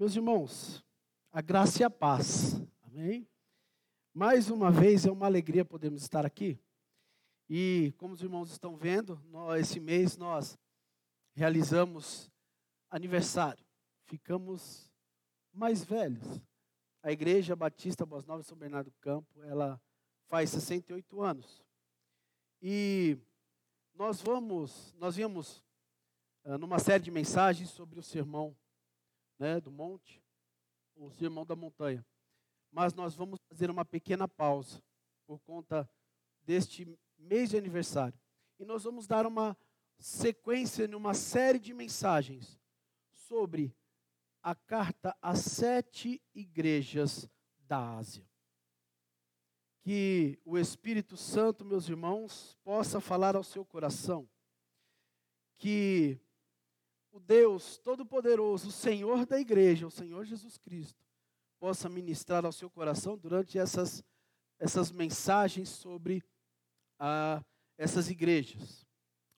Meus irmãos, a graça e a paz. Amém? Mais uma vez é uma alegria podermos estar aqui. E como os irmãos estão vendo, nós, esse mês nós realizamos aniversário. Ficamos mais velhos. A Igreja Batista Boas Novas São Bernardo do Campo, ela faz 68 anos. E nós vamos, nós viemos uh, numa série de mensagens sobre o sermão né, do monte, o sermão da montanha. Mas nós vamos fazer uma pequena pausa por conta deste mês de aniversário. E nós vamos dar uma sequência numa série de mensagens sobre a carta às sete igrejas da Ásia. Que o Espírito Santo, meus irmãos, possa falar ao seu coração. Que o Deus Todo-Poderoso, o Senhor da igreja, o Senhor Jesus Cristo, possa ministrar ao seu coração durante essas, essas mensagens sobre ah, essas igrejas.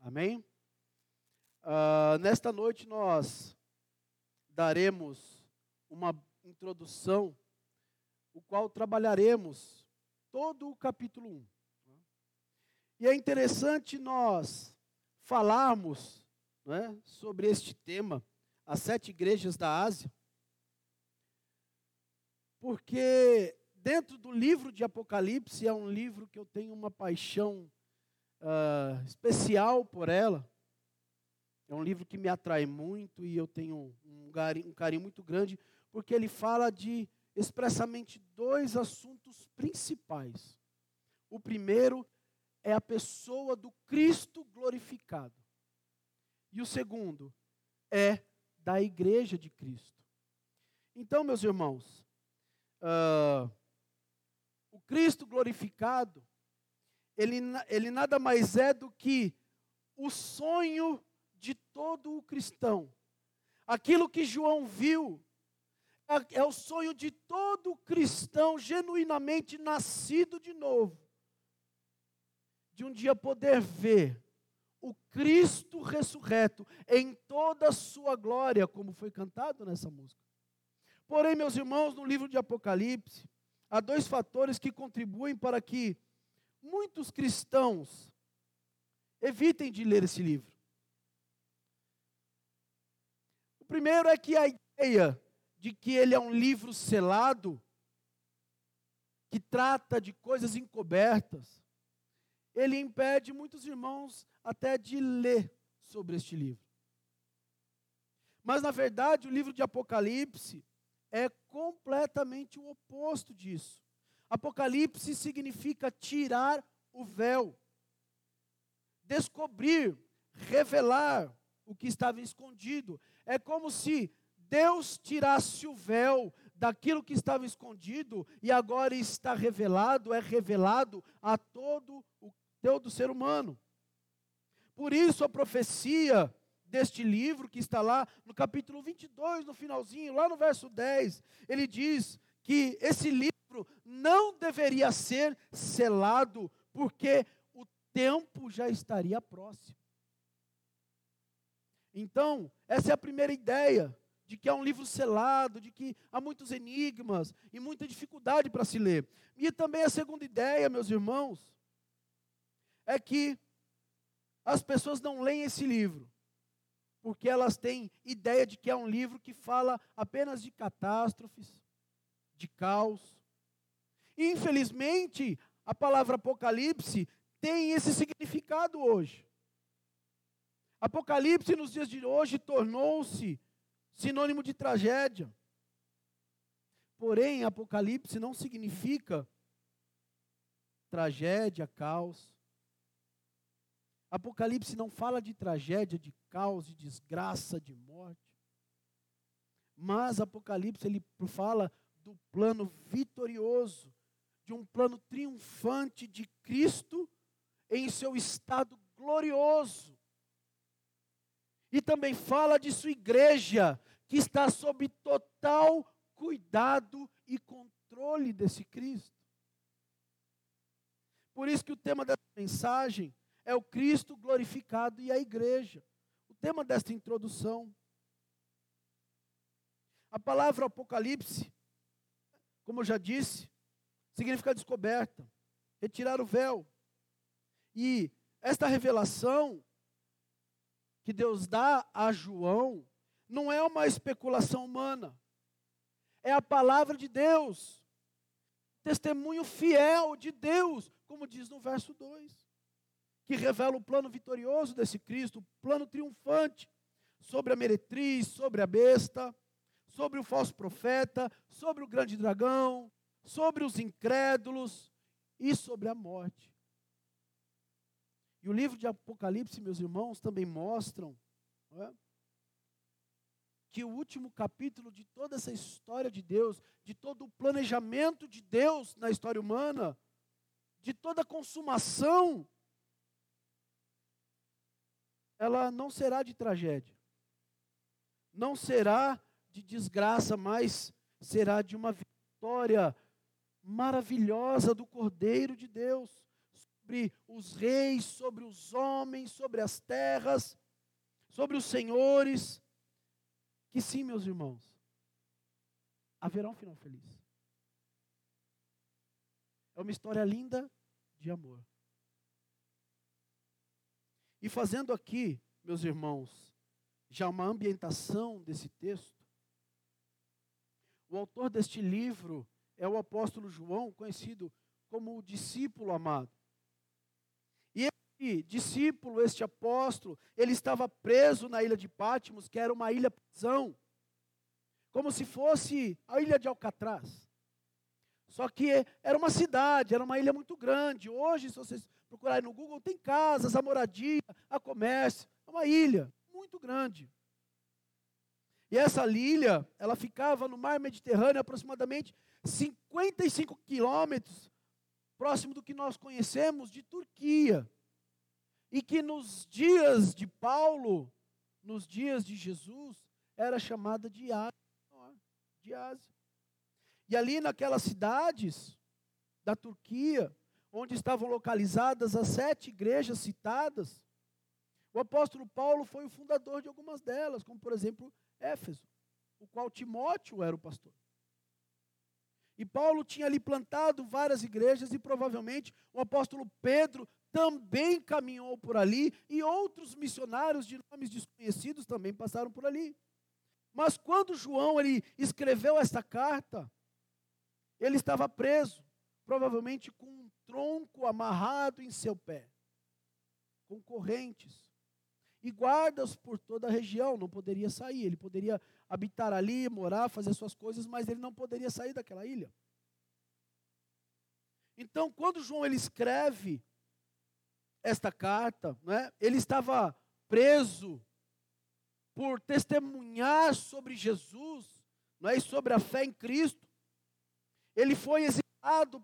Amém? Ah, nesta noite nós daremos uma introdução, o qual trabalharemos todo o capítulo 1. E é interessante nós falarmos é, sobre este tema, as sete igrejas da Ásia, porque dentro do livro de Apocalipse é um livro que eu tenho uma paixão uh, especial por ela. É um livro que me atrai muito e eu tenho um um carinho muito grande, porque ele fala de expressamente dois assuntos principais. O primeiro é a pessoa do Cristo glorificado. E o segundo é da igreja de Cristo. Então, meus irmãos, uh, o Cristo glorificado, ele, ele nada mais é do que o sonho de todo o cristão. Aquilo que João viu é, é o sonho de todo cristão genuinamente nascido de novo. De um dia poder ver o Cristo ressurreto em toda a sua glória, como foi cantado nessa música. Porém, meus irmãos, no livro de Apocalipse, há dois fatores que contribuem para que muitos cristãos evitem de ler esse livro. O primeiro é que a ideia de que ele é um livro selado, que trata de coisas encobertas, ele impede muitos irmãos até de ler sobre este livro. Mas, na verdade, o livro de Apocalipse é completamente o oposto disso. Apocalipse significa tirar o véu, descobrir, revelar o que estava escondido. É como se Deus tirasse o véu daquilo que estava escondido e agora está revelado, é revelado a todo o todo ser humano. Por isso a profecia deste livro, que está lá no capítulo 22, no finalzinho, lá no verso 10, ele diz que esse livro não deveria ser selado, porque o tempo já estaria próximo. Então, essa é a primeira ideia, de que é um livro selado, de que há muitos enigmas e muita dificuldade para se ler. E também a segunda ideia, meus irmãos, é que as pessoas não leem esse livro, porque elas têm ideia de que é um livro que fala apenas de catástrofes, de caos. E, infelizmente, a palavra Apocalipse tem esse significado hoje. Apocalipse nos dias de hoje tornou-se sinônimo de tragédia. Porém, Apocalipse não significa tragédia, caos. Apocalipse não fala de tragédia, de caos, de desgraça, de morte. Mas Apocalipse ele fala do plano vitorioso, de um plano triunfante de Cristo em seu estado glorioso. E também fala de sua igreja, que está sob total cuidado e controle desse Cristo. Por isso que o tema dessa mensagem é o Cristo glorificado e a igreja. O tema desta introdução. A palavra Apocalipse, como eu já disse, significa descoberta, retirar o véu. E esta revelação que Deus dá a João não é uma especulação humana, é a palavra de Deus, testemunho fiel de Deus, como diz no verso 2, que revela o plano vitorioso desse Cristo, o plano triunfante sobre a meretriz, sobre a besta, sobre o falso profeta, sobre o grande dragão, sobre os incrédulos e sobre a morte. E o livro de Apocalipse, meus irmãos, também mostram é, que o último capítulo de toda essa história de Deus, de todo o planejamento de Deus na história humana, de toda a consumação, ela não será de tragédia, não será de desgraça, mas será de uma vitória maravilhosa do Cordeiro de Deus sobre os reis, sobre os homens, sobre as terras, sobre os senhores. Que sim, meus irmãos, haverá um final feliz. É uma história linda de amor. E fazendo aqui, meus irmãos, já uma ambientação desse texto, o autor deste livro é o apóstolo João, conhecido como o discípulo amado. E este discípulo, este apóstolo, ele estava preso na ilha de Pátimos, que era uma ilha prisão, como se fosse a ilha de Alcatraz. Só que era uma cidade, era uma ilha muito grande. Hoje, se vocês procurarem no Google, tem casas, a moradia, a comércio. É uma ilha muito grande. E essa ilha, ela ficava no mar Mediterrâneo, aproximadamente 55 quilômetros próximo do que nós conhecemos de Turquia. E que nos dias de Paulo, nos dias de Jesus, era chamada de Ásia. De Ásia. E ali naquelas cidades da Turquia, onde estavam localizadas as sete igrejas citadas, o apóstolo Paulo foi o fundador de algumas delas, como por exemplo Éfeso, o qual Timóteo era o pastor. E Paulo tinha ali plantado várias igrejas e provavelmente o apóstolo Pedro também caminhou por ali e outros missionários de nomes desconhecidos também passaram por ali. Mas quando João ele escreveu esta carta, ele estava preso, provavelmente com tronco amarrado em seu pé, com correntes e guardas por toda a região, não poderia sair. Ele poderia habitar ali, morar, fazer suas coisas, mas ele não poderia sair daquela ilha. Então, quando João ele escreve esta carta, né, ele estava preso por testemunhar sobre Jesus é, e sobre a fé em Cristo. Ele foi exilado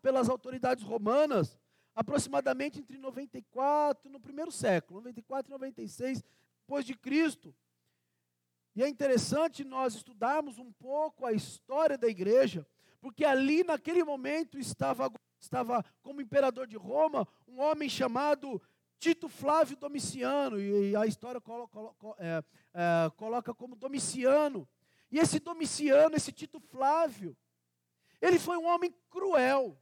pelas autoridades romanas aproximadamente entre 94, no primeiro século, 94 e 96 depois de Cristo. E é interessante nós estudarmos um pouco a história da igreja, porque ali naquele momento estava, estava como imperador de Roma um homem chamado Tito Flávio Domiciano, e a história coloca, coloca, é, é, coloca como Domiciano. E esse Domiciano, esse Tito Flávio, ele foi um homem cruel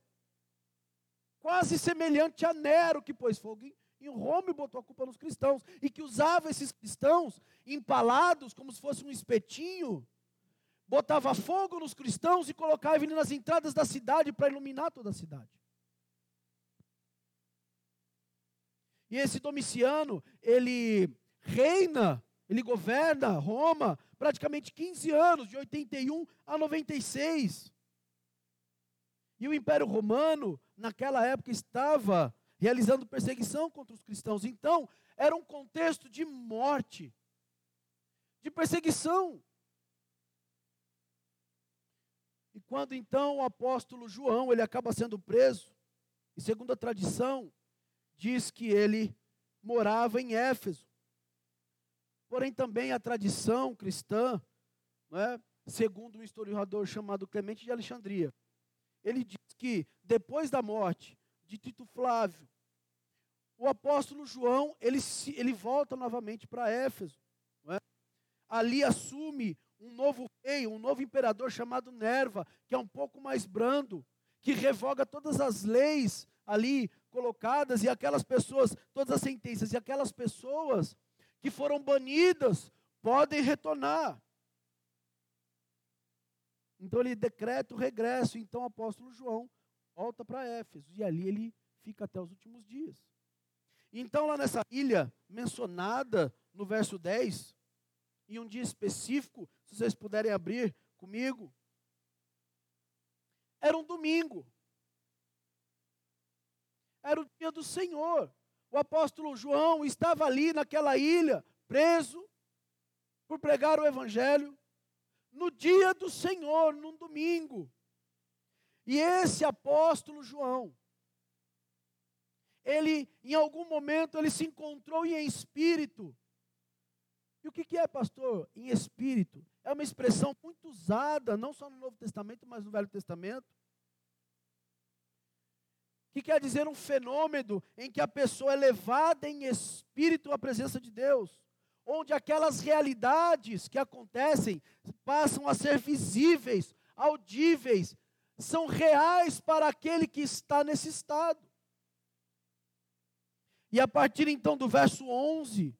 quase semelhante a Nero, que pôs fogo em Roma e botou a culpa nos cristãos, e que usava esses cristãos empalados como se fosse um espetinho, botava fogo nos cristãos e colocava ele nas entradas da cidade para iluminar toda a cidade. E esse Domiciano, ele reina, ele governa Roma praticamente 15 anos, de 81 a 96. E o Império Romano, naquela época, estava realizando perseguição contra os cristãos. Então, era um contexto de morte, de perseguição. E quando então o apóstolo João, ele acaba sendo preso, e segundo a tradição, diz que ele morava em Éfeso. Porém, também a tradição cristã, é, segundo um historiador chamado Clemente de Alexandria, ele diz que depois da morte de Tito Flávio, o apóstolo João, ele, ele volta novamente para Éfeso. É? Ali assume um novo rei, um novo imperador chamado Nerva, que é um pouco mais brando, que revoga todas as leis ali colocadas e aquelas pessoas, todas as sentenças, e aquelas pessoas que foram banidas podem retornar. Então ele decreta o regresso. Então o apóstolo João volta para Éfeso e ali ele fica até os últimos dias. Então, lá nessa ilha mencionada no verso 10, em um dia específico, se vocês puderem abrir comigo, era um domingo. Era o dia do Senhor. O apóstolo João estava ali naquela ilha, preso, por pregar o evangelho, no dia do Senhor, num domingo. E esse apóstolo João, ele, em algum momento, ele se encontrou em espírito. E o que, que é, pastor? Em espírito. É uma expressão muito usada, não só no Novo Testamento, mas no Velho Testamento. Que quer dizer um fenômeno em que a pessoa é levada em espírito à presença de Deus. Onde aquelas realidades que acontecem passam a ser visíveis, audíveis, são reais para aquele que está nesse estado. E a partir então do verso 11,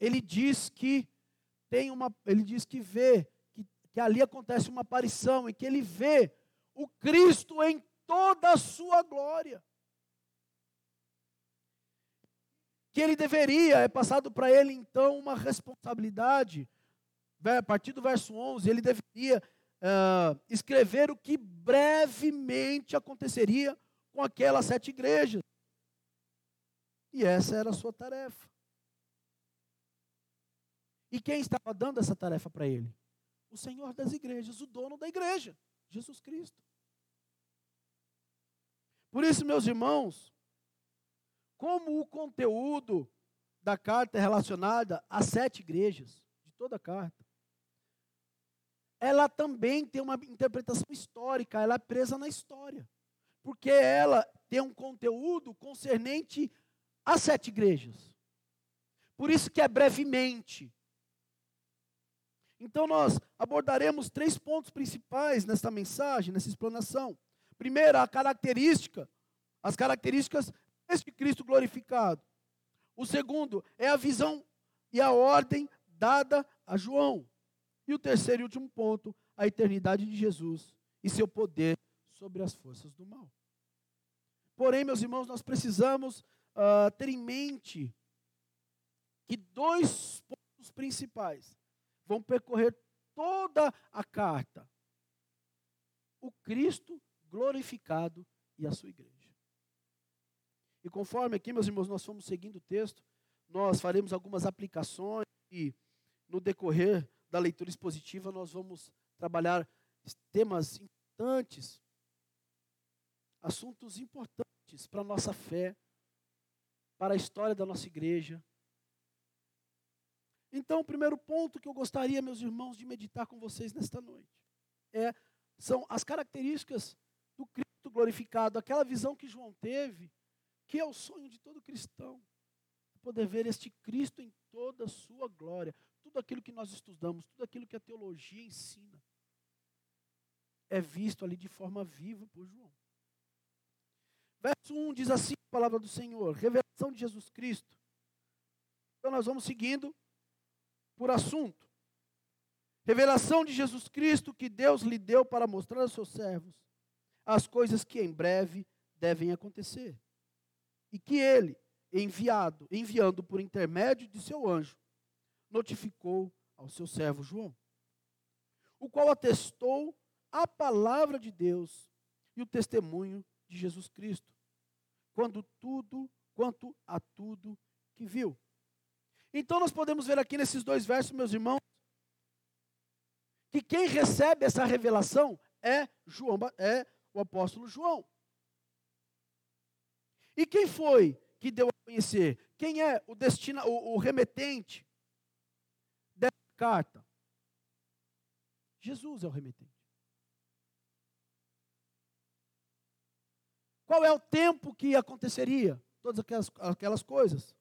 ele diz que tem uma, ele diz que vê que, que ali acontece uma aparição e que ele vê o Cristo em toda a sua glória. Que ele deveria, é passado para ele então uma responsabilidade. A partir do verso 11, ele deveria uh, escrever o que brevemente aconteceria com aquelas sete igrejas. E essa era a sua tarefa. E quem estava dando essa tarefa para ele? O Senhor das igrejas, o dono da igreja, Jesus Cristo. Por isso, meus irmãos, como o conteúdo da carta é relacionada às sete igrejas, de toda a carta, ela também tem uma interpretação histórica, ela é presa na história. Porque ela tem um conteúdo concernente as sete igrejas. Por isso que é brevemente. Então nós abordaremos três pontos principais nesta mensagem, nessa explanação. Primeiro, a característica, as características deste Cristo glorificado. O segundo é a visão e a ordem dada a João. E o terceiro e último ponto, a eternidade de Jesus e seu poder sobre as forças do mal. Porém, meus irmãos, nós precisamos uh, ter em mente que dois pontos principais vão percorrer toda a carta: o Cristo glorificado e a sua igreja. E conforme aqui, meus irmãos, nós fomos seguindo o texto, nós faremos algumas aplicações e no decorrer da leitura expositiva nós vamos trabalhar temas importantes, assuntos importantes para a nossa fé, para a história da nossa igreja. Então, o primeiro ponto que eu gostaria, meus irmãos, de meditar com vocês nesta noite é são as características do Cristo glorificado, aquela visão que João teve, que é o sonho de todo cristão, poder ver este Cristo em toda a sua glória, tudo aquilo que nós estudamos, tudo aquilo que a teologia ensina, é visto ali de forma viva por João. Verso 1 diz assim a palavra do Senhor, revelação de Jesus Cristo. Então nós vamos seguindo por assunto. Revelação de Jesus Cristo que Deus lhe deu para mostrar aos seus servos as coisas que em breve devem acontecer. E que ele, enviado, enviando por intermédio de seu anjo, notificou ao seu servo João, o qual atestou a palavra de Deus e o testemunho de Jesus Cristo, quando tudo, quanto a tudo que viu. Então nós podemos ver aqui nesses dois versos, meus irmãos, que quem recebe essa revelação é João, é o apóstolo João. E quem foi que deu a conhecer? Quem é o destina, o, o remetente dessa carta? Jesus é o remetente. Qual é o tempo que aconteceria todas aquelas, aquelas coisas?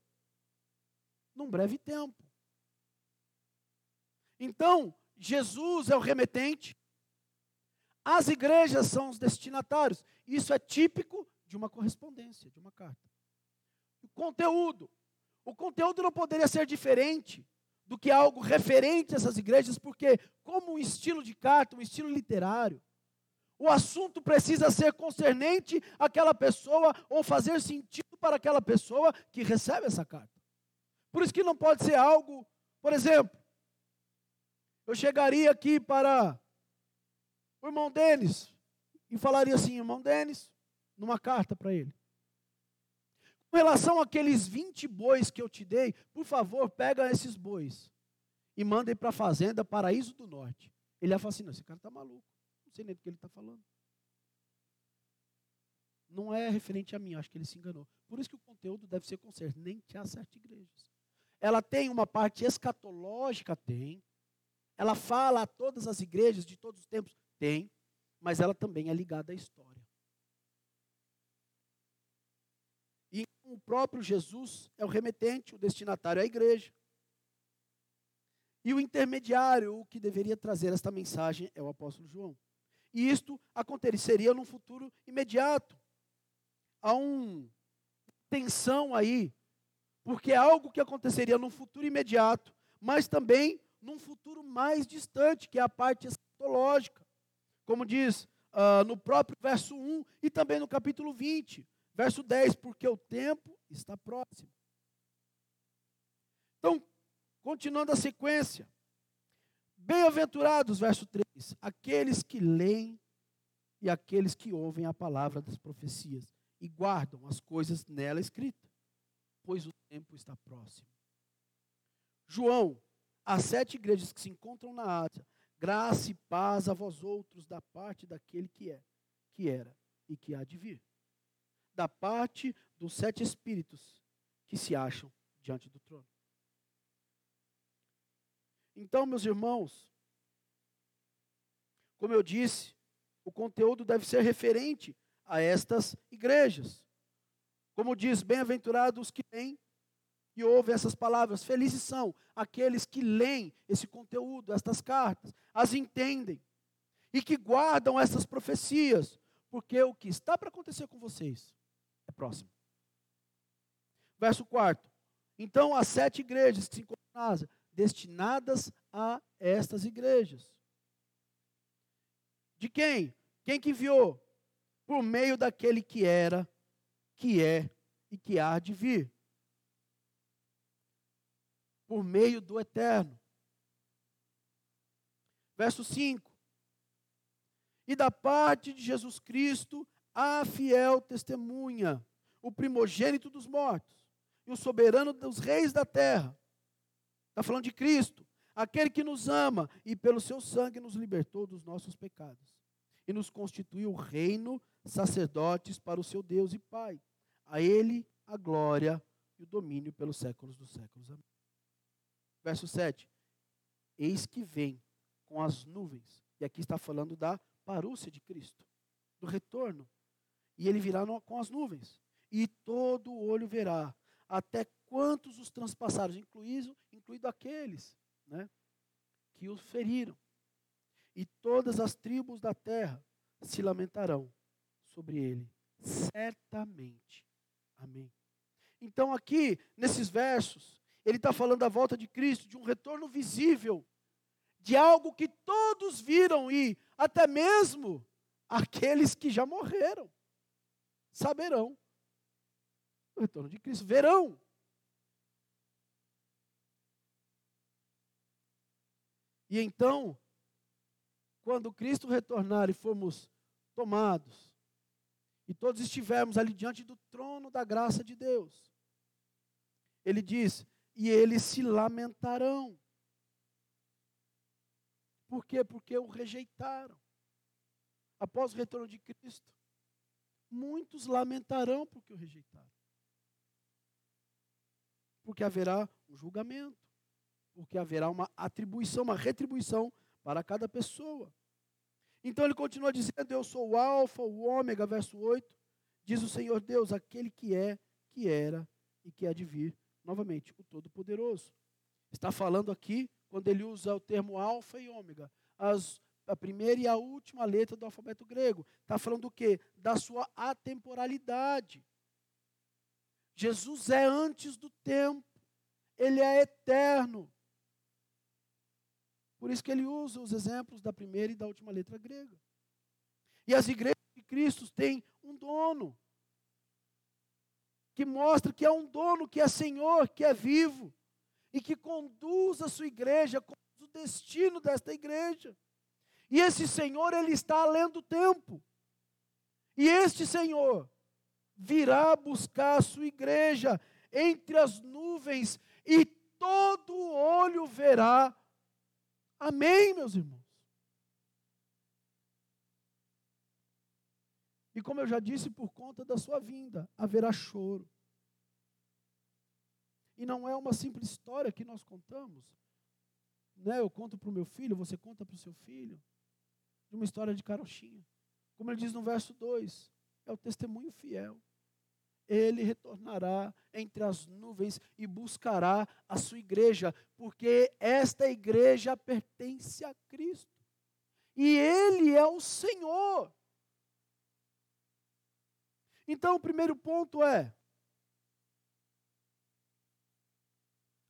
Num breve tempo. Então, Jesus é o remetente, as igrejas são os destinatários. Isso é típico de uma correspondência, de uma carta. O conteúdo. O conteúdo não poderia ser diferente do que algo referente a essas igrejas, porque, como um estilo de carta, um estilo literário, o assunto precisa ser concernente àquela pessoa ou fazer sentido para aquela pessoa que recebe essa carta. Por isso que não pode ser algo, por exemplo, eu chegaria aqui para o irmão Denis e falaria assim: irmão Denis, numa carta para ele. Com relação àqueles 20 bois que eu te dei, por favor, pega esses bois e mandem para a fazenda Paraíso do Norte. Ele ia falar assim: não, esse cara está maluco. Não sei nem do que ele está falando. Não é referente a mim, acho que ele se enganou. Por isso que o conteúdo deve ser concernente a certas igrejas. Ela tem uma parte escatológica, tem. Ela fala a todas as igrejas de todos os tempos, tem. Mas ela também é ligada à história. O próprio Jesus é o remetente, o destinatário é a igreja. E o intermediário, o que deveria trazer esta mensagem, é o apóstolo João. E isto aconteceria num futuro imediato. Há uma tensão aí, porque é algo que aconteceria num futuro imediato, mas também num futuro mais distante, que é a parte escatológica. Como diz uh, no próprio verso 1 e também no capítulo 20, verso 10, porque o tempo está próximo. Então, continuando a sequência. Bem-aventurados, verso 3, aqueles que leem e aqueles que ouvem a palavra das profecias e guardam as coisas nela escritas, pois o tempo está próximo. João, as sete igrejas que se encontram na Ásia, graça e paz a vós outros da parte daquele que é, que era e que há de vir. Da parte dos sete espíritos que se acham diante do trono. Então, meus irmãos, como eu disse, o conteúdo deve ser referente a estas igrejas. Como diz, bem-aventurados os que leem e ouvem essas palavras. Felizes são aqueles que leem esse conteúdo, estas cartas, as entendem e que guardam essas profecias, porque o que está para acontecer com vocês é próximo. Verso 4. Então, as sete igrejas que se encontram na Ásia destinadas a estas igrejas. De quem? Quem que enviou? Por meio daquele que era, que é e que há de vir. Por meio do eterno. Verso 5. E da parte de Jesus Cristo, a fiel testemunha, o primogênito dos mortos, e o soberano dos reis da terra Está falando de Cristo, aquele que nos ama e pelo seu sangue nos libertou dos nossos pecados e nos constituiu reino, sacerdotes para o seu Deus e Pai. A Ele a glória e o domínio pelos séculos dos séculos. Amém. Verso 7. Eis que vem com as nuvens. E aqui está falando da parúcia de Cristo, do retorno. E ele virá no, com as nuvens. E todo olho verá, até quantos os transpassaram, incluído, incluído aqueles né, que os feriram. E todas as tribos da terra se lamentarão sobre ele, certamente. Amém. Então, aqui, nesses versos, ele está falando da volta de Cristo, de um retorno visível, de algo que todos viram e até mesmo aqueles que já morreram saberão o retorno de Cristo, verão. E então, quando Cristo retornar e formos tomados, e todos estivermos ali diante do trono da graça de Deus, ele diz: e eles se lamentarão. Por quê? Porque o rejeitaram. Após o retorno de Cristo, muitos lamentarão porque o rejeitaram. Porque haverá um julgamento porque haverá uma atribuição, uma retribuição para cada pessoa. Então ele continua dizendo: Eu sou o Alfa, o Ômega, verso 8. Diz o Senhor Deus, aquele que é, que era e que há de vir, novamente, o Todo-Poderoso. Está falando aqui quando ele usa o termo alfa e ômega, as, a primeira e a última letra do alfabeto grego. Está falando do quê? Da sua atemporalidade. Jesus é antes do tempo, ele é eterno. Por isso que ele usa os exemplos da primeira e da última letra grega. E as igrejas de Cristo têm um dono, que mostra que é um dono, que é Senhor, que é vivo, e que conduz a sua igreja, conduz o destino desta igreja. E esse Senhor, ele está além do tempo. E este Senhor virá buscar a sua igreja entre as nuvens e todo olho verá. Amém, meus irmãos. E como eu já disse, por conta da sua vinda, haverá choro. E não é uma simples história que nós contamos. Né? Eu conto para o meu filho, você conta para o seu filho. De uma história de carochinha. Como ele diz no verso 2, é o testemunho fiel ele retornará entre as nuvens e buscará a sua igreja, porque esta igreja pertence a Cristo. E ele é o Senhor. Então, o primeiro ponto é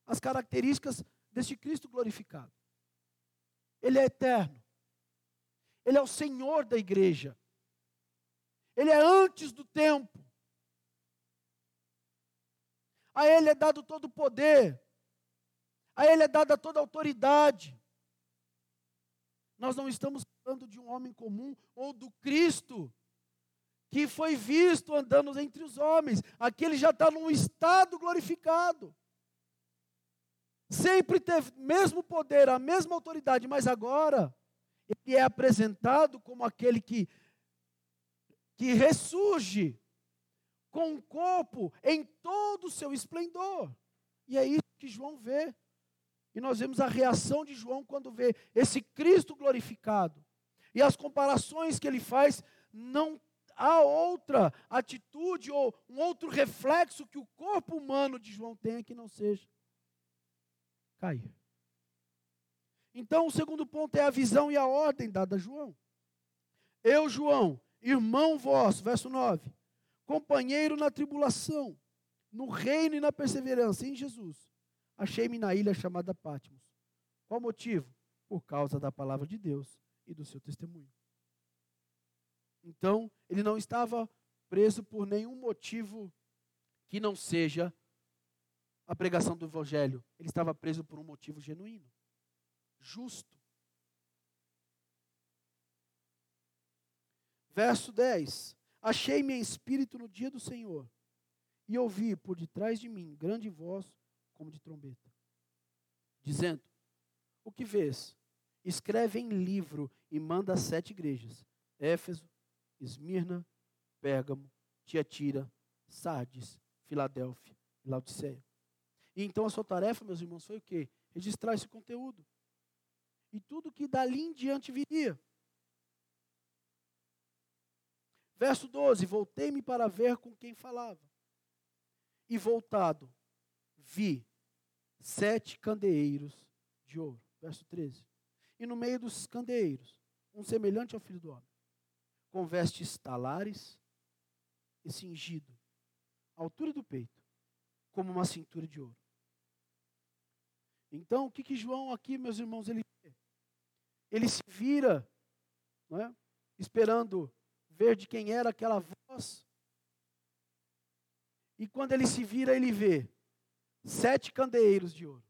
as características deste Cristo glorificado. Ele é eterno. Ele é o Senhor da igreja. Ele é antes do tempo. A Ele é dado todo o poder, a Ele é dada toda a autoridade. Nós não estamos falando de um homem comum ou do Cristo que foi visto andando entre os homens. Aqui ele já está num estado glorificado. Sempre teve o mesmo poder, a mesma autoridade, mas agora ele é apresentado como aquele que, que ressurge com o corpo em todo o seu esplendor. E é isso que João vê. E nós vemos a reação de João quando vê esse Cristo glorificado. E as comparações que ele faz, não há outra atitude ou um outro reflexo que o corpo humano de João tenha que não seja cair. Então, o segundo ponto é a visão e a ordem dada a João. Eu, João, irmão vosso, verso 9, companheiro na tribulação, no reino e na perseverança em Jesus. Achei-me na ilha chamada Patmos. Qual motivo? Por causa da palavra de Deus e do seu testemunho. Então, ele não estava preso por nenhum motivo que não seja a pregação do evangelho. Ele estava preso por um motivo genuíno, justo. Verso 10. Achei-me em espírito no dia do Senhor, e ouvi por detrás de mim grande voz como de trombeta, dizendo: O que vês? Escreve em livro e manda a sete igrejas: Éfeso, Esmirna, Pérgamo, Tiatira, Sardes, Filadélfia e Laodiceia. E então a sua tarefa, meus irmãos, foi o quê? Registrar esse conteúdo. E tudo que dali em diante viria. Verso 12: Voltei-me para ver com quem falava. E voltado, vi sete candeeiros de ouro. Verso 13. E no meio dos candeeiros, um semelhante ao filho do homem, com vestes talares e cingido, à altura do peito, como uma cintura de ouro. Então, o que, que João aqui, meus irmãos, ele Ele se vira, é? esperando ver de quem era aquela voz. E quando ele se vira, ele vê sete candeeiros de ouro.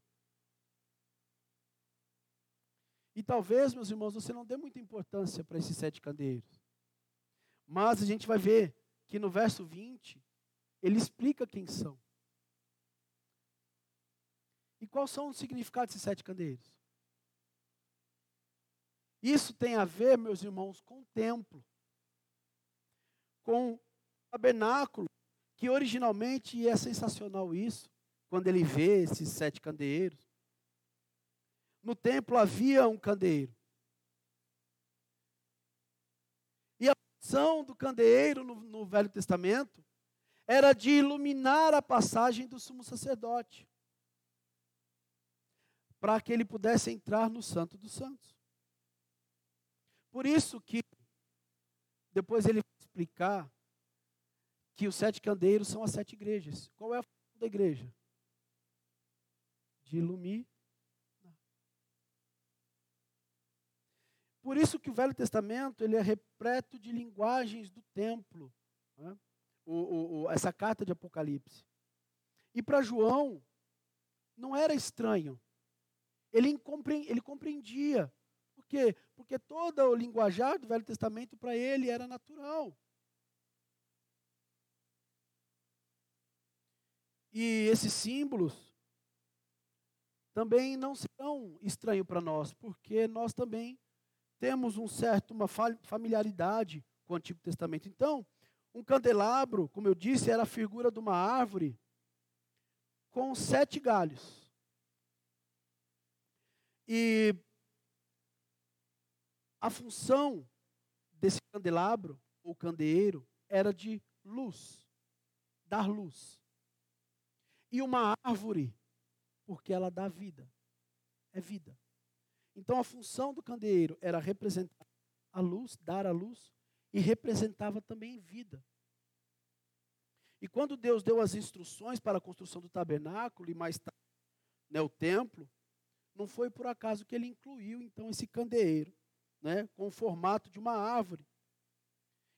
E talvez, meus irmãos, você não dê muita importância para esses sete candeeiros. Mas a gente vai ver que no verso 20, ele explica quem são. E quais são os significados desses sete candeeiros? Isso tem a ver, meus irmãos, com o templo com o tabernáculo, que originalmente é sensacional isso, quando ele vê esses sete candeeiros. No templo havia um candeeiro. E a função do candeeiro no, no Velho Testamento era de iluminar a passagem do sumo sacerdote. para que ele pudesse entrar no Santo dos Santos. Por isso que depois ele vai explicar que os sete candeeiros são as sete igrejas. Qual é a função da igreja? De iluminar. Por isso que o Velho Testamento ele é repleto de linguagens do templo. Né? O, o, o, essa carta de Apocalipse. E para João, não era estranho. Ele, ele compreendia. Quê? Porque todo o linguajar do Velho Testamento para ele era natural. E esses símbolos também não serão estranhos para nós, porque nós também temos um certo uma familiaridade com o Antigo Testamento. Então, um candelabro, como eu disse, era a figura de uma árvore com sete galhos. E a função desse candelabro ou candeeiro era de luz, dar luz e uma árvore, porque ela dá vida. É vida. Então a função do candeeiro era representar a luz, dar a luz, e representava também vida. E quando Deus deu as instruções para a construção do tabernáculo e mais tarde né, o templo, não foi por acaso que ele incluiu então esse candeeiro, né, com o formato de uma árvore.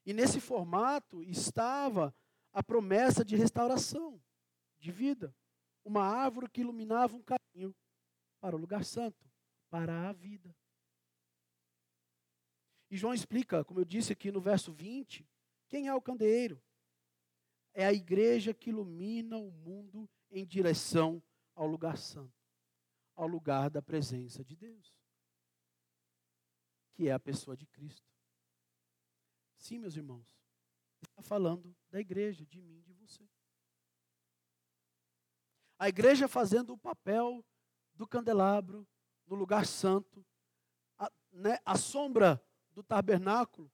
E nesse formato estava a promessa de restauração de vida. Uma árvore que iluminava um caminho para o lugar santo, para a vida. E João explica, como eu disse aqui no verso 20, quem é o candeeiro? É a igreja que ilumina o mundo em direção ao lugar santo, ao lugar da presença de Deus, que é a pessoa de Cristo. Sim, meus irmãos, está falando da igreja, de mim, de você. A igreja fazendo o papel do candelabro no lugar santo, a, né, a sombra do tabernáculo.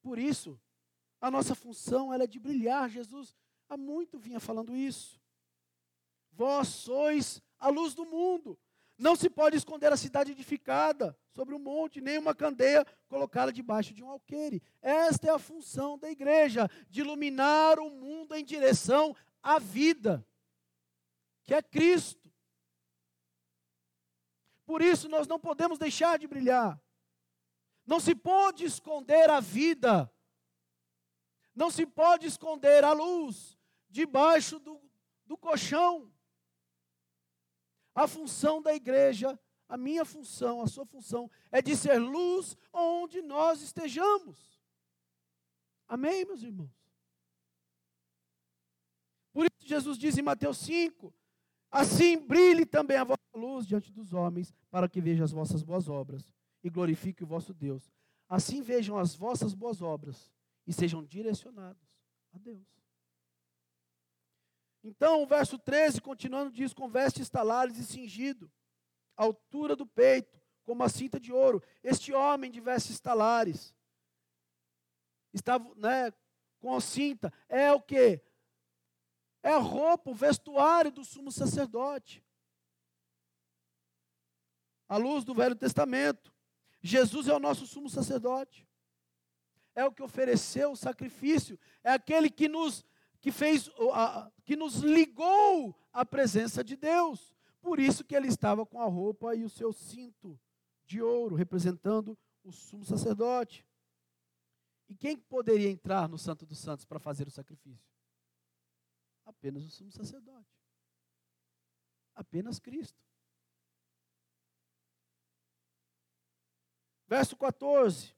Por isso, a nossa função é de brilhar. Jesus há muito vinha falando isso. Vós sois a luz do mundo. Não se pode esconder a cidade edificada sobre um monte, nem uma candeia colocada debaixo de um alqueire. Esta é a função da igreja, de iluminar o mundo em direção à vida que é Cristo. Por isso nós não podemos deixar de brilhar. Não se pode esconder a vida. Não se pode esconder a luz debaixo do, do colchão. A função da igreja, a minha função, a sua função, é de ser luz onde nós estejamos. Amém, meus irmãos? Por isso Jesus diz em Mateus 5: Assim brilhe também a vossa luz diante dos homens, para que vejam as vossas boas obras e glorifique o vosso Deus. Assim vejam as vossas boas obras e sejam direcionados a Deus. Então, o verso 13, continuando, diz: Com vestes talares e cingido, altura do peito, como a cinta de ouro. Este homem de vestes talares estava né, com a cinta. É o que? É a roupa, o vestuário do sumo sacerdote. À luz do Velho Testamento, Jesus é o nosso sumo sacerdote. É o que ofereceu o sacrifício, é aquele que nos que fez que nos ligou à presença de Deus. Por isso que ele estava com a roupa e o seu cinto de ouro, representando o sumo sacerdote. E quem poderia entrar no Santo dos Santos para fazer o sacrifício? Apenas o sumo sacerdote. Apenas Cristo. Verso 14.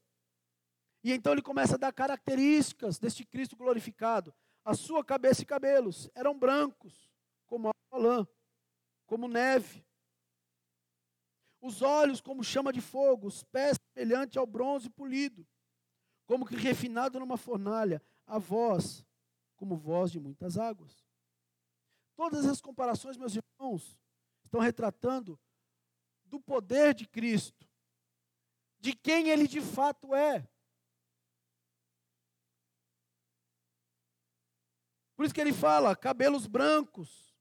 E então ele começa a dar características deste Cristo glorificado. A sua cabeça e cabelos eram brancos, como a lã, como neve. Os olhos como chama de fogo, os pés semelhante ao bronze polido, como que refinado numa fornalha, a voz como voz de muitas águas. Todas as comparações, meus irmãos, estão retratando do poder de Cristo, de quem ele de fato é. Por isso que ele fala, cabelos brancos,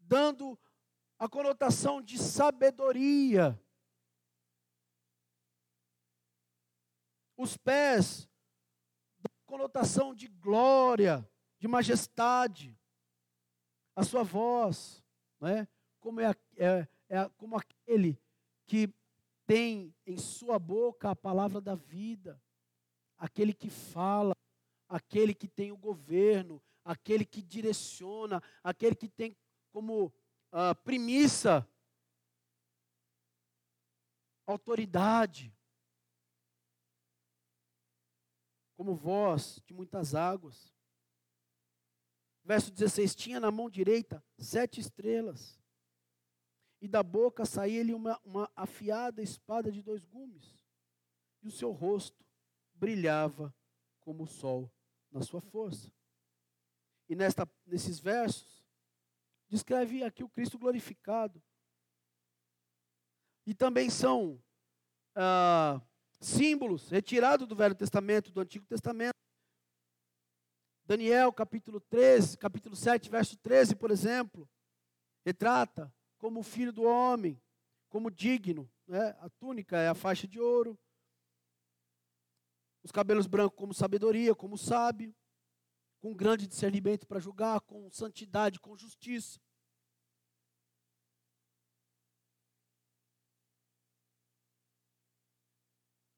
dando a conotação de sabedoria. Os pés, a conotação de glória, de majestade. A sua voz, não é? Como, é, é, é como aquele que tem em sua boca a palavra da vida, aquele que fala, aquele que tem o governo, aquele que direciona, aquele que tem como uh, premissa autoridade, como voz de muitas águas. Verso 16: Tinha na mão direita sete estrelas, e da boca saía-lhe uma, uma afiada espada de dois gumes, e o seu rosto brilhava como o sol na sua força. E nesta, nesses versos, descreve aqui o Cristo glorificado. E também são ah, símbolos retirados do Velho Testamento, do Antigo Testamento. Daniel, capítulo 13, capítulo 7, verso 13, por exemplo, retrata como o filho do homem, como digno. Né? A túnica é a faixa de ouro, os cabelos brancos como sabedoria, como sábio, com grande discernimento para julgar, com santidade, com justiça.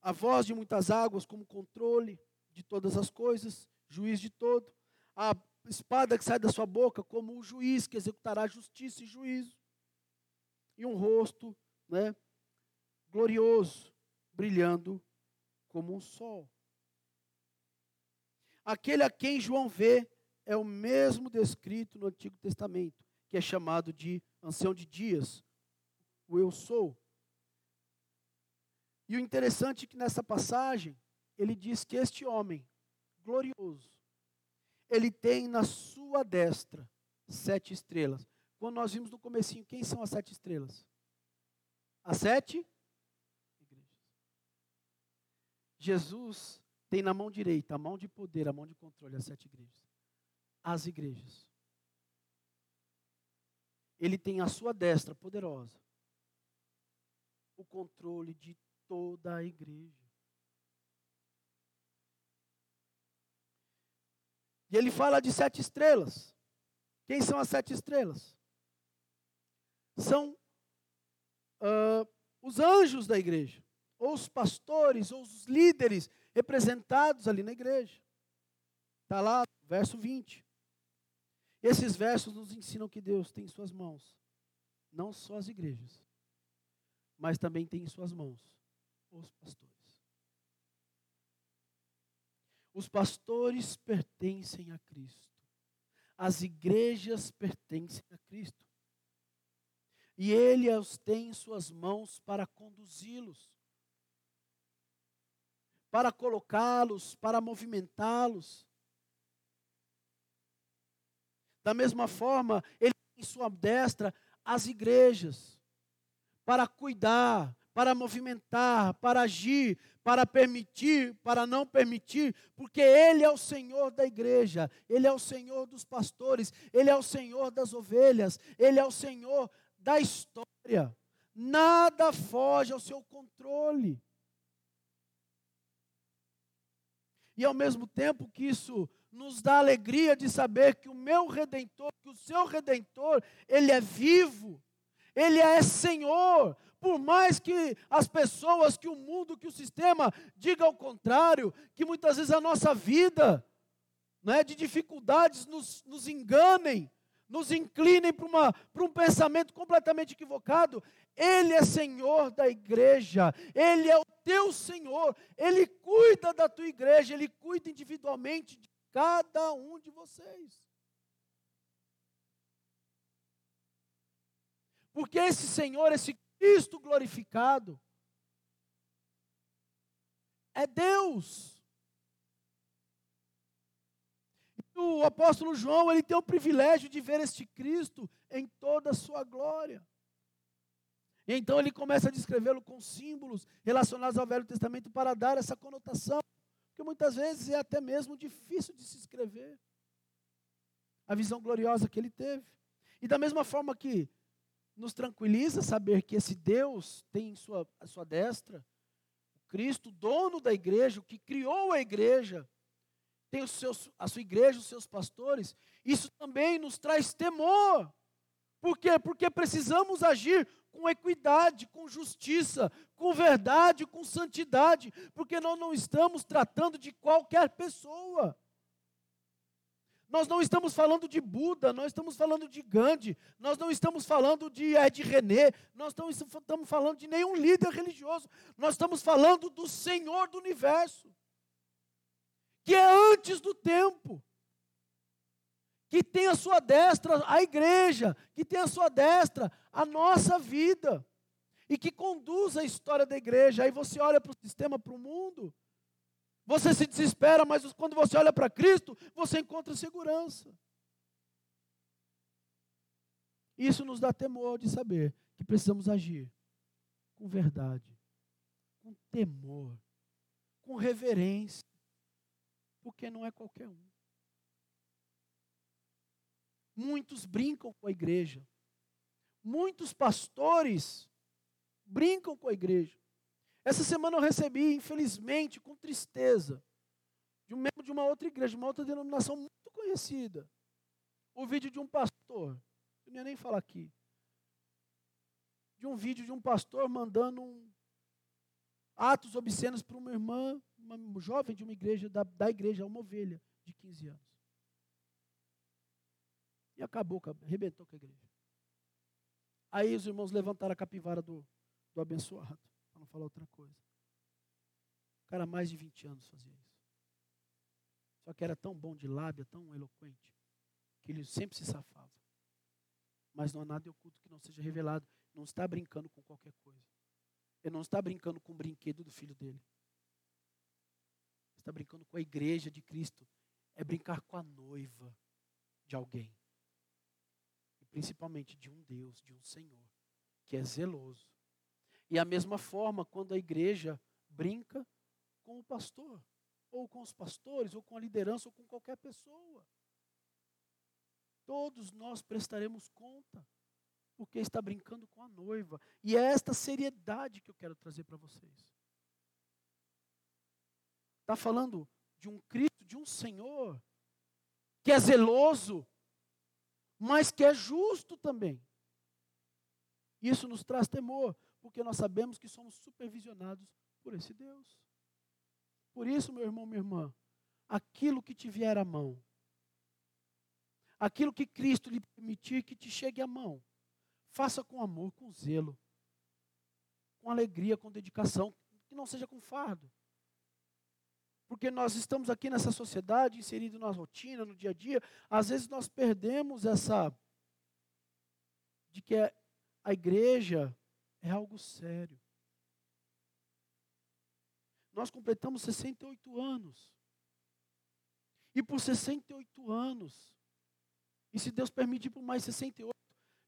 A voz de muitas águas como controle de todas as coisas, juiz de todo. A espada que sai da sua boca como o juiz que executará justiça e juízo e um rosto né, glorioso, brilhando como um sol. Aquele a quem João vê é o mesmo descrito no Antigo Testamento, que é chamado de ancião de dias, o eu sou. E o interessante é que nessa passagem, ele diz que este homem glorioso, ele tem na sua destra sete estrelas. Quando nós vimos no comecinho, quem são as sete estrelas? As sete igrejas. Jesus tem na mão direita a mão de poder, a mão de controle, as sete igrejas. As igrejas. Ele tem a sua destra poderosa o controle de toda a igreja. E ele fala de sete estrelas. Quem são as sete estrelas? são uh, os anjos da igreja, ou os pastores, ou os líderes representados ali na igreja. Está lá, verso 20. Esses versos nos ensinam que Deus tem em suas mãos não só as igrejas, mas também tem em suas mãos os pastores. Os pastores pertencem a Cristo. As igrejas pertencem a Cristo e ele os tem em suas mãos para conduzi-los, para colocá-los, para movimentá-los. Da mesma forma, ele tem em sua destra as igrejas, para cuidar, para movimentar, para agir, para permitir, para não permitir, porque Ele é o Senhor da igreja, Ele é o Senhor dos pastores, Ele é o Senhor das ovelhas, Ele é o Senhor da história. Nada foge ao seu controle. E ao mesmo tempo que isso nos dá alegria de saber que o meu redentor, que o seu redentor, ele é vivo, ele é Senhor. Por mais que as pessoas, que o mundo, que o sistema diga ao contrário, que muitas vezes a nossa vida né, de dificuldades nos, nos enganem, nos inclinem para um pensamento completamente equivocado. Ele é Senhor da igreja, Ele é o teu Senhor, Ele cuida da tua igreja, Ele cuida individualmente de cada um de vocês. Porque esse Senhor, esse Cristo glorificado, é Deus. O apóstolo João, ele tem o privilégio de ver este Cristo em toda a sua glória. E então ele começa a descrevê-lo com símbolos relacionados ao Velho Testamento para dar essa conotação, que muitas vezes é até mesmo difícil de se escrever. A visão gloriosa que ele teve. E da mesma forma que Nos tranquiliza saber que esse Deus tem em sua, a sua destra, Cristo, dono da igreja, o que criou a igreja, tem seus, a sua igreja, os seus pastores. Isso também nos traz temor. Por quê? Porque precisamos agir com equidade, com justiça, com verdade, com santidade, porque nós não estamos tratando de qualquer pessoa. Nós não estamos falando de Buda, nós estamos falando de Gandhi, nós não estamos falando de Ed René, nós não estamos falando de nenhum líder religioso, nós estamos falando do Senhor do universo, que é antes do tempo, que tem a sua destra a igreja, que tem a sua destra a nossa vida, e que conduz a história da igreja. Aí você olha para o sistema, para o mundo, você se desespera, mas quando você olha para Cristo, você encontra segurança. Isso nos dá temor de saber que precisamos agir com verdade, com temor, com reverência, porque não é qualquer um. Muitos brincam com a igreja, muitos pastores brincam com a igreja. Essa semana eu recebi, infelizmente, com tristeza, de um membro de uma outra igreja, de uma outra denominação muito conhecida, o vídeo de um pastor, eu não ia nem falar aqui, de um vídeo de um pastor mandando um, atos obscenos para uma irmã, uma jovem de uma igreja, da, da igreja, uma ovelha de 15 anos. E acabou, arrebentou com a igreja. Aí os irmãos levantaram a capivara do, do abençoado para não falar outra coisa. O cara, mais de 20 anos fazia isso. Só que era tão bom de lábia, tão eloquente, que ele sempre se safava. Mas não há nada oculto que não seja revelado. Não está brincando com qualquer coisa. Ele não está brincando com o brinquedo do filho dele. Está brincando com a igreja de Cristo. É brincar com a noiva de alguém. E principalmente de um Deus, de um Senhor, que é zeloso e a mesma forma, quando a igreja brinca com o pastor, ou com os pastores, ou com a liderança, ou com qualquer pessoa. Todos nós prestaremos conta, porque está brincando com a noiva. E é esta seriedade que eu quero trazer para vocês. Está falando de um Cristo, de um Senhor, que é zeloso, mas que é justo também. Isso nos traz temor, porque nós sabemos que somos supervisionados por esse Deus. Por isso, meu irmão, minha irmã, aquilo que te vier à mão, aquilo que Cristo lhe permitir que te chegue à mão, faça com amor, com zelo, com alegria, com dedicação, que não seja com fardo. Porque nós estamos aqui nessa sociedade, inseridos na rotina, no dia a dia, às vezes nós perdemos essa de que a igreja é algo sério. Nós completamos 68 anos. E por 68 anos, e se Deus permitir por mais 68,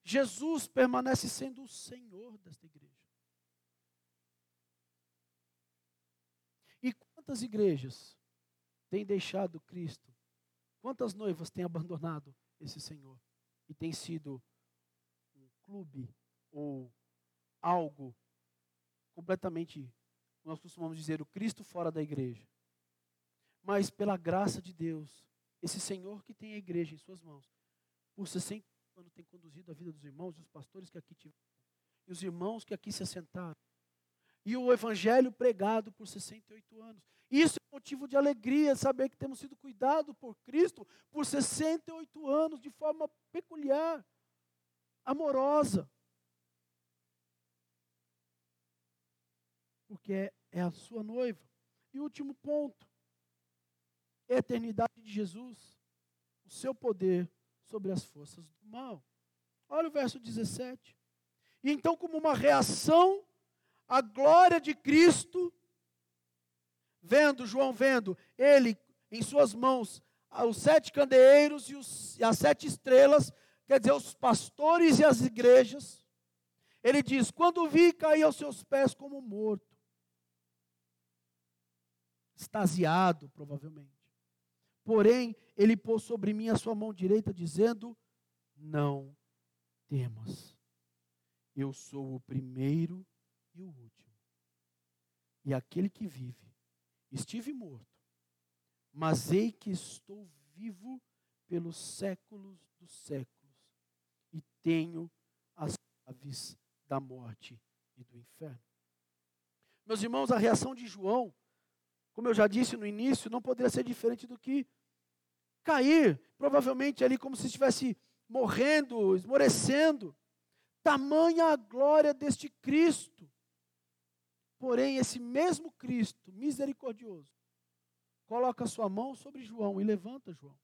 Jesus permanece sendo o Senhor desta igreja. Quantas igrejas têm deixado Cristo? Quantas noivas têm abandonado esse Senhor? E tem sido um clube ou algo completamente, nós costumamos dizer, o Cristo fora da igreja. Mas pela graça de Deus, esse Senhor que tem a igreja em suas mãos, por 60 anos tem conduzido a vida dos irmãos e os pastores que aqui tiveram, e os irmãos que aqui se assentaram, e o evangelho pregado por 68 anos. Isso é motivo de alegria, saber que temos sido cuidados por Cristo por 68 anos, de forma peculiar, amorosa. porque é, é a sua noiva. E último ponto: eternidade de Jesus, o seu poder sobre as forças do mal. Olha o verso 17. E então, como uma reação à glória de Cristo, vendo, João vendo, ele em suas mãos os sete candeeiros e, os, e as sete estrelas, quer dizer, os pastores e as igrejas, ele diz: Quando vi, caí aos seus pés como morto extasiado, provavelmente. Porém, ele pôs sobre mim a sua mão direita, dizendo: Não temas. Eu sou o primeiro e o último. E aquele que vive, estive morto, mas ei que estou vivo pelos séculos dos séculos e tenho as chaves da morte e do inferno. Meus irmãos, a reação de João, como eu já disse no início, não poderia ser diferente do que cair, provavelmente ali como se estivesse morrendo, esmorecendo. Tamanha a glória deste Cristo. Porém, esse mesmo Cristo misericordioso coloca sua mão sobre João e levanta João.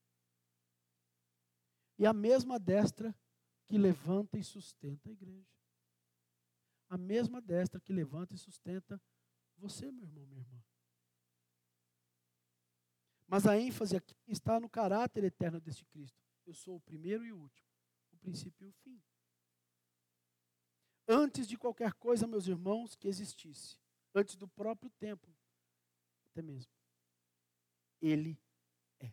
E a mesma destra que levanta e sustenta a igreja. A mesma destra que levanta e sustenta você, meu irmão, minha irmã. Mas a ênfase aqui está no caráter eterno deste Cristo. Eu sou o primeiro e o último, o princípio e o fim. Antes de qualquer coisa, meus irmãos, que existisse, antes do próprio tempo, até mesmo, Ele é.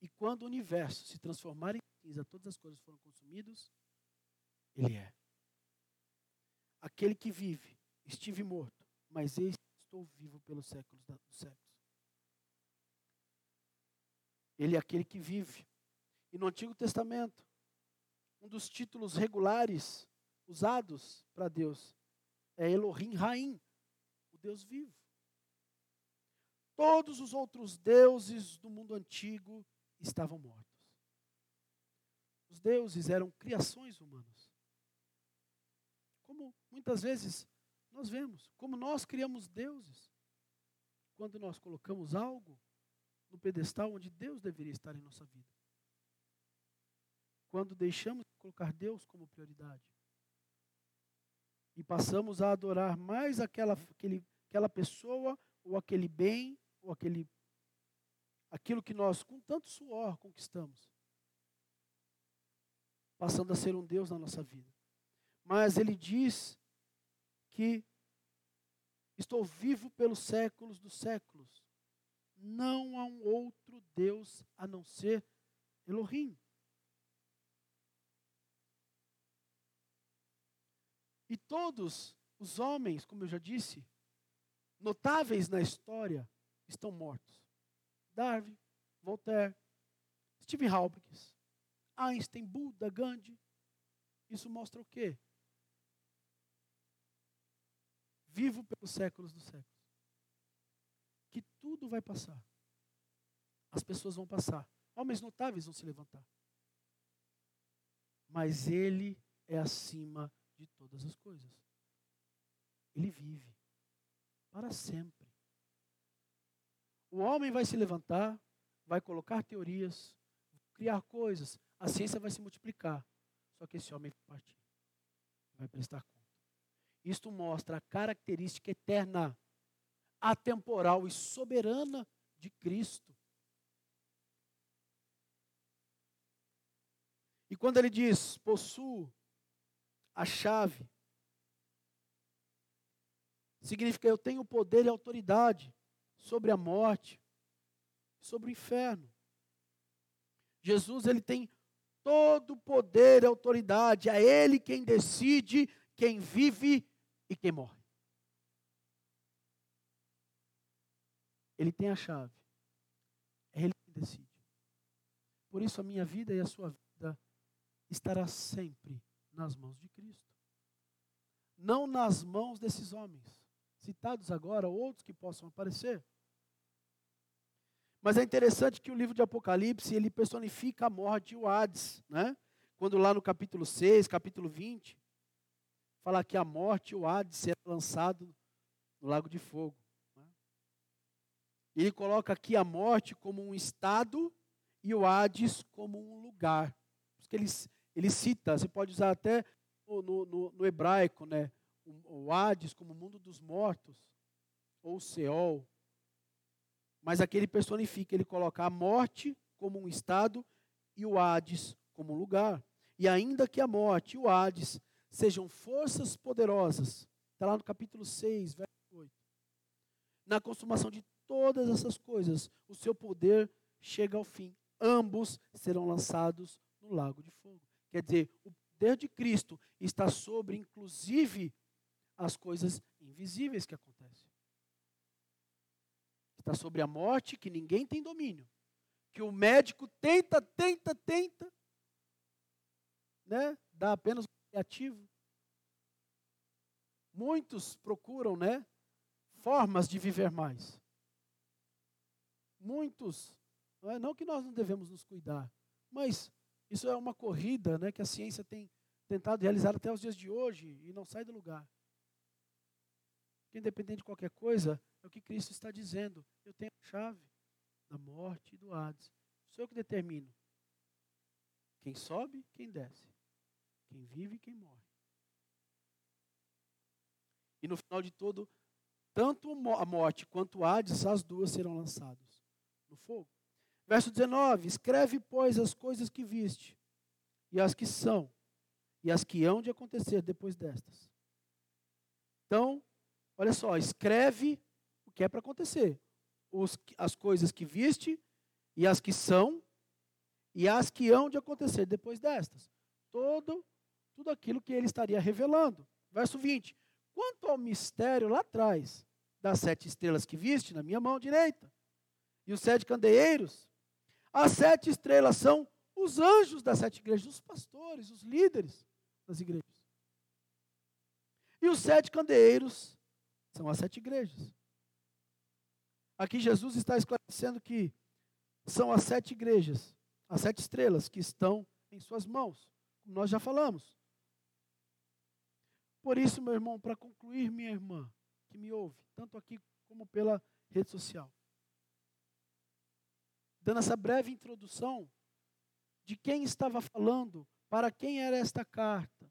E quando o universo se transformar em cinza, todas as coisas foram consumidas, Ele é. Aquele que vive, estive morto, mas eis estou vivo pelos séculos dos séculos. Ele é aquele que vive. E no Antigo Testamento, um dos títulos regulares usados para Deus é Elohim Raim, o Deus vivo. Todos os outros deuses do mundo antigo estavam mortos. Os deuses eram criações humanas. Como muitas vezes nós vemos como nós criamos deuses quando nós colocamos algo no pedestal onde Deus deveria estar em nossa vida. Quando deixamos de colocar Deus como prioridade e passamos a adorar mais aquela, aquele, aquela pessoa ou aquele bem ou aquele aquilo que nós com tanto suor conquistamos, passando a ser um Deus na nossa vida. Mas ele diz que estou vivo pelos séculos dos séculos. Não há um outro Deus a não ser Elohim. E todos os homens, como eu já disse, notáveis na história, estão mortos. Darwin, Voltaire, Stephen Hawking, Einstein, Buda, Gandhi. Isso mostra o quê? vivo pelos séculos dos séculos. Que tudo vai passar. As pessoas vão passar. Homens notáveis vão se levantar. Mas Ele é acima de todas as coisas. Ele vive para sempre. O homem vai se levantar, vai colocar teorias, criar coisas, a ciência vai se multiplicar. Só que esse homem vai partir, vai prestar conta. Isto mostra a característica eterna, atemporal e soberana de Cristo. E quando ele diz, possuo a chave, significa eu tenho poder e autoridade sobre a morte, sobre o inferno. Jesus ele tem todo poder e autoridade, é ele quem decide quem vive e quem morre. Ele tem a chave. É Ele que decide. Por isso a minha vida e a sua vida estará sempre nas mãos de Cristo. Não nas mãos desses homens, citados agora, outros que possam aparecer. Mas é interessante que o livro de Apocalipse, ele personifica a morte e o Hades, né? Quando lá no capítulo 6, capítulo 20, fala que a morte e o Hades será lançado no lago de fogo. Né? Ele coloca aqui a morte como um estado e o Hades como um lugar. Porque ele, ele cita, você pode usar até no, no, no hebraico, né? O, o Hades como o mundo dos mortos, ou o Seol. Mas aqui ele personifica, ele coloca a morte como um estado e o Hades como um lugar. E ainda que a morte e o Hades sejam forças poderosas. Está lá no capítulo 6, verso 8. Na consumação de todas essas coisas, o seu poder chega ao fim. Ambos serão lançados no lago de fogo. Quer dizer, o poder de Cristo está sobre, inclusive, as coisas invisíveis que acontecem. Está sobre a morte, que ninguém tem domínio. Que o médico tenta, tenta, tenta, né? Dá apenas um ativo. Muitos procuram, né? Formas de viver mais. Muitos, não, é, não que nós não devemos nos cuidar, mas isso é uma corrida, né? Que a ciência tem tentado realizar até os dias de hoje e não sai do lugar. Que independente de qualquer coisa, é o que Cristo está dizendo. Eu tenho a chave da morte e do Hades. Sou eu que determino quem sobe, quem desce, quem vive quem morre. E no final de tudo, tanto a morte quanto o Hades, as duas serão lançadas no fogo. Verso 19: Escreve, pois, as coisas que viste, e as que são, e as que hão de acontecer depois destas. Então, olha só, escreve o que é para acontecer. Os, as coisas que viste, e as que são, e as que hão de acontecer depois destas. Todo, tudo aquilo que ele estaria revelando. Verso 20. Quanto ao mistério lá atrás, das sete estrelas que viste na minha mão direita, e os sete candeeiros, as sete estrelas são os anjos das sete igrejas, os pastores, os líderes das igrejas. E os sete candeeiros são as sete igrejas. Aqui Jesus está esclarecendo que são as sete igrejas, as sete estrelas que estão em suas mãos, como nós já falamos. Por isso, meu irmão, para concluir, minha irmã, que me ouve, tanto aqui como pela rede social dando essa breve introdução de quem estava falando, para quem era esta carta.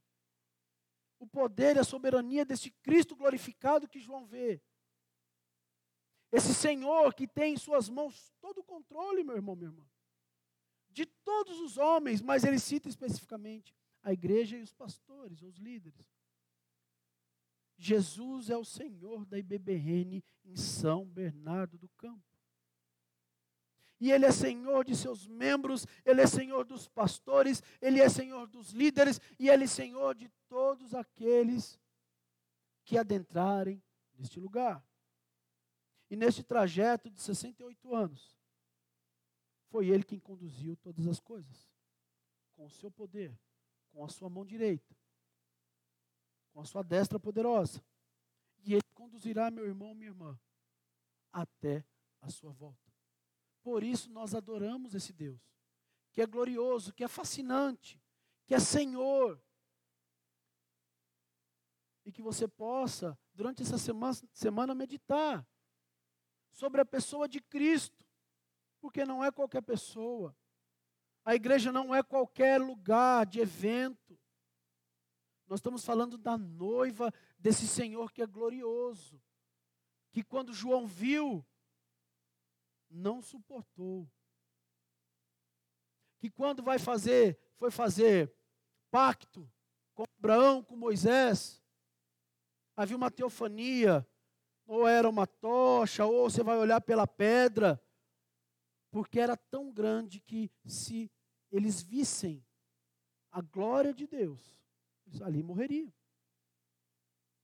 O poder e a soberania desse Cristo glorificado que João vê. Esse Senhor que tem em suas mãos todo o controle, meu irmão, minha irmã. De todos os homens, mas ele cita especificamente a igreja e os pastores, os líderes. Jesus é o Senhor da IBBN em São Bernardo do Campo e Ele é Senhor de seus membros, Ele é Senhor dos pastores, Ele é Senhor dos líderes e Ele é Senhor de todos aqueles que adentrarem neste lugar. E neste trajeto de 68 anos, foi Ele quem conduziu todas as coisas, com o seu poder, com a sua mão direita, com a sua destra poderosa. E Ele conduzirá, meu irmão, minha irmã, até a sua volta. Por isso nós adoramos esse Deus, que é glorioso, que é fascinante, que é Senhor. E que você possa, durante essa semana, semana meditar sobre a pessoa de Cristo, porque não é qualquer pessoa. A igreja não é qualquer lugar de evento. Nós estamos falando da noiva desse Senhor que é glorioso. Que quando João viu não suportou. Que quando vai fazer, foi fazer pacto com Abraão, com Moisés, havia uma teofania, ou era uma tocha, ou você vai olhar pela pedra, porque era tão grande que se eles vissem a glória de Deus, eles ali morreriam.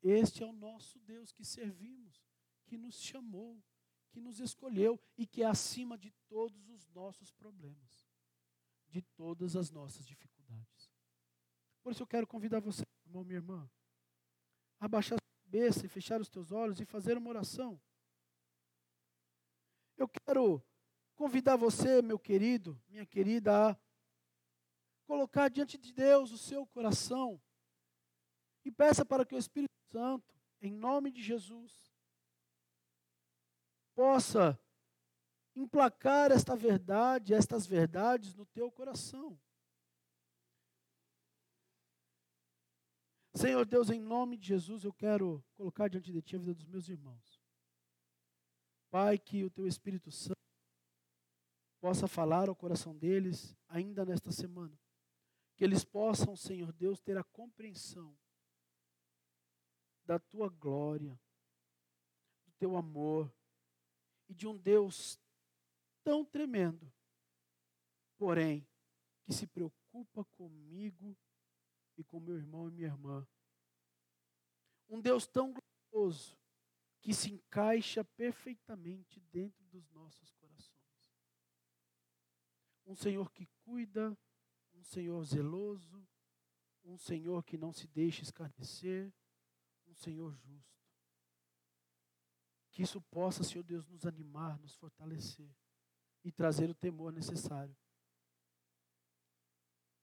Este é o nosso Deus que servimos, que nos chamou que nos escolheu e que é acima de todos os nossos problemas, de todas as nossas dificuldades. Por isso eu quero convidar você, irmão, minha irmã, a baixar a cabeça e fechar os teus olhos e fazer uma oração. Eu quero convidar você, meu querido, minha querida, a colocar diante de Deus o seu coração e peça para que o Espírito Santo, em nome de Jesus, possa emplacar esta verdade, estas verdades no teu coração. Senhor Deus, em nome de Jesus, eu quero colocar diante de Ti a vida dos meus irmãos. Pai, que o Teu Espírito Santo possa falar ao coração deles ainda nesta semana. Que eles possam, Senhor Deus, ter a compreensão da Tua glória, do Teu amor, e de um Deus tão tremendo, porém, que se preocupa comigo e com meu irmão e minha irmã. Um Deus tão glorioso que se encaixa perfeitamente dentro dos nossos corações. Um Senhor que cuida, um Senhor zeloso, um Senhor que não se deixa escarnecer, um Senhor justo. Que isso possa, Senhor Deus, nos animar, nos fortalecer e trazer o temor necessário.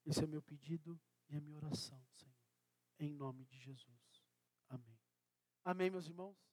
Esse é o meu pedido e a minha oração, Senhor. Em nome de Jesus. Amém. Amém, meus irmãos?